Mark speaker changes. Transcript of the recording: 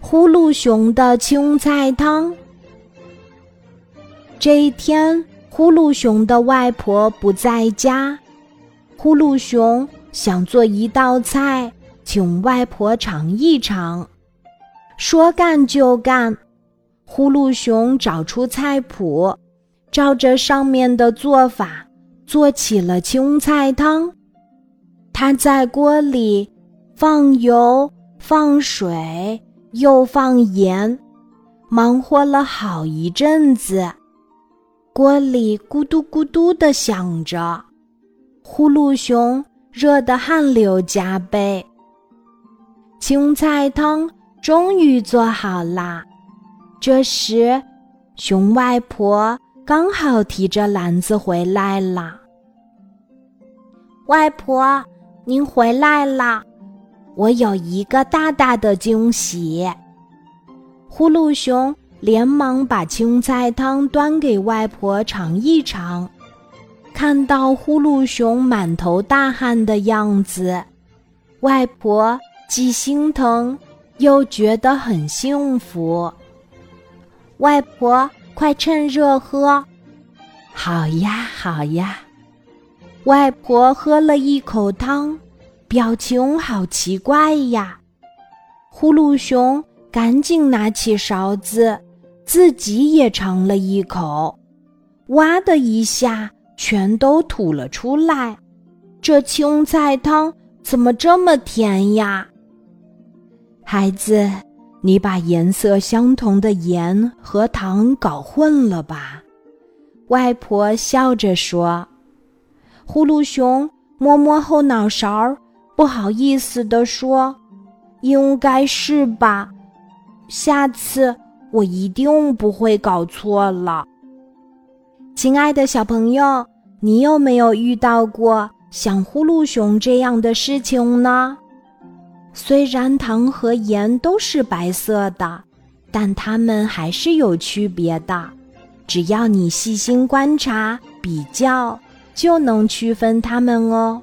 Speaker 1: 呼噜熊的青菜汤。这一天，呼噜熊的外婆不在家，呼噜熊想做一道菜，请外婆尝一尝。说干就干，呼噜熊找出菜谱，照着上面的做法做起了青菜汤。他在锅里放油、放水，又放盐，忙活了好一阵子。锅里咕嘟咕嘟的响着，呼噜熊热得汗流浃背。青菜汤终于做好啦。这时，熊外婆刚好提着篮子回来了。外婆。您回来啦！我有一个大大的惊喜。呼噜熊连忙把青菜汤端给外婆尝一尝，看到呼噜熊满头大汗的样子，外婆既心疼又觉得很幸福。外婆，快趁热喝！好呀，好呀。外婆喝了一口汤，表情好奇怪呀。呼噜熊赶紧拿起勺子，自己也尝了一口，哇的一下，全都吐了出来。这青菜汤怎么这么甜呀？孩子，你把颜色相同的盐和糖搞混了吧？外婆笑着说。呼噜熊摸摸后脑勺，不好意思地说：“应该是吧，下次我一定不会搞错了。”亲爱的小朋友，你有没有遇到过像呼噜熊这样的事情呢？虽然糖和盐都是白色的，但它们还是有区别的。只要你细心观察、比较。就能区分它们哦。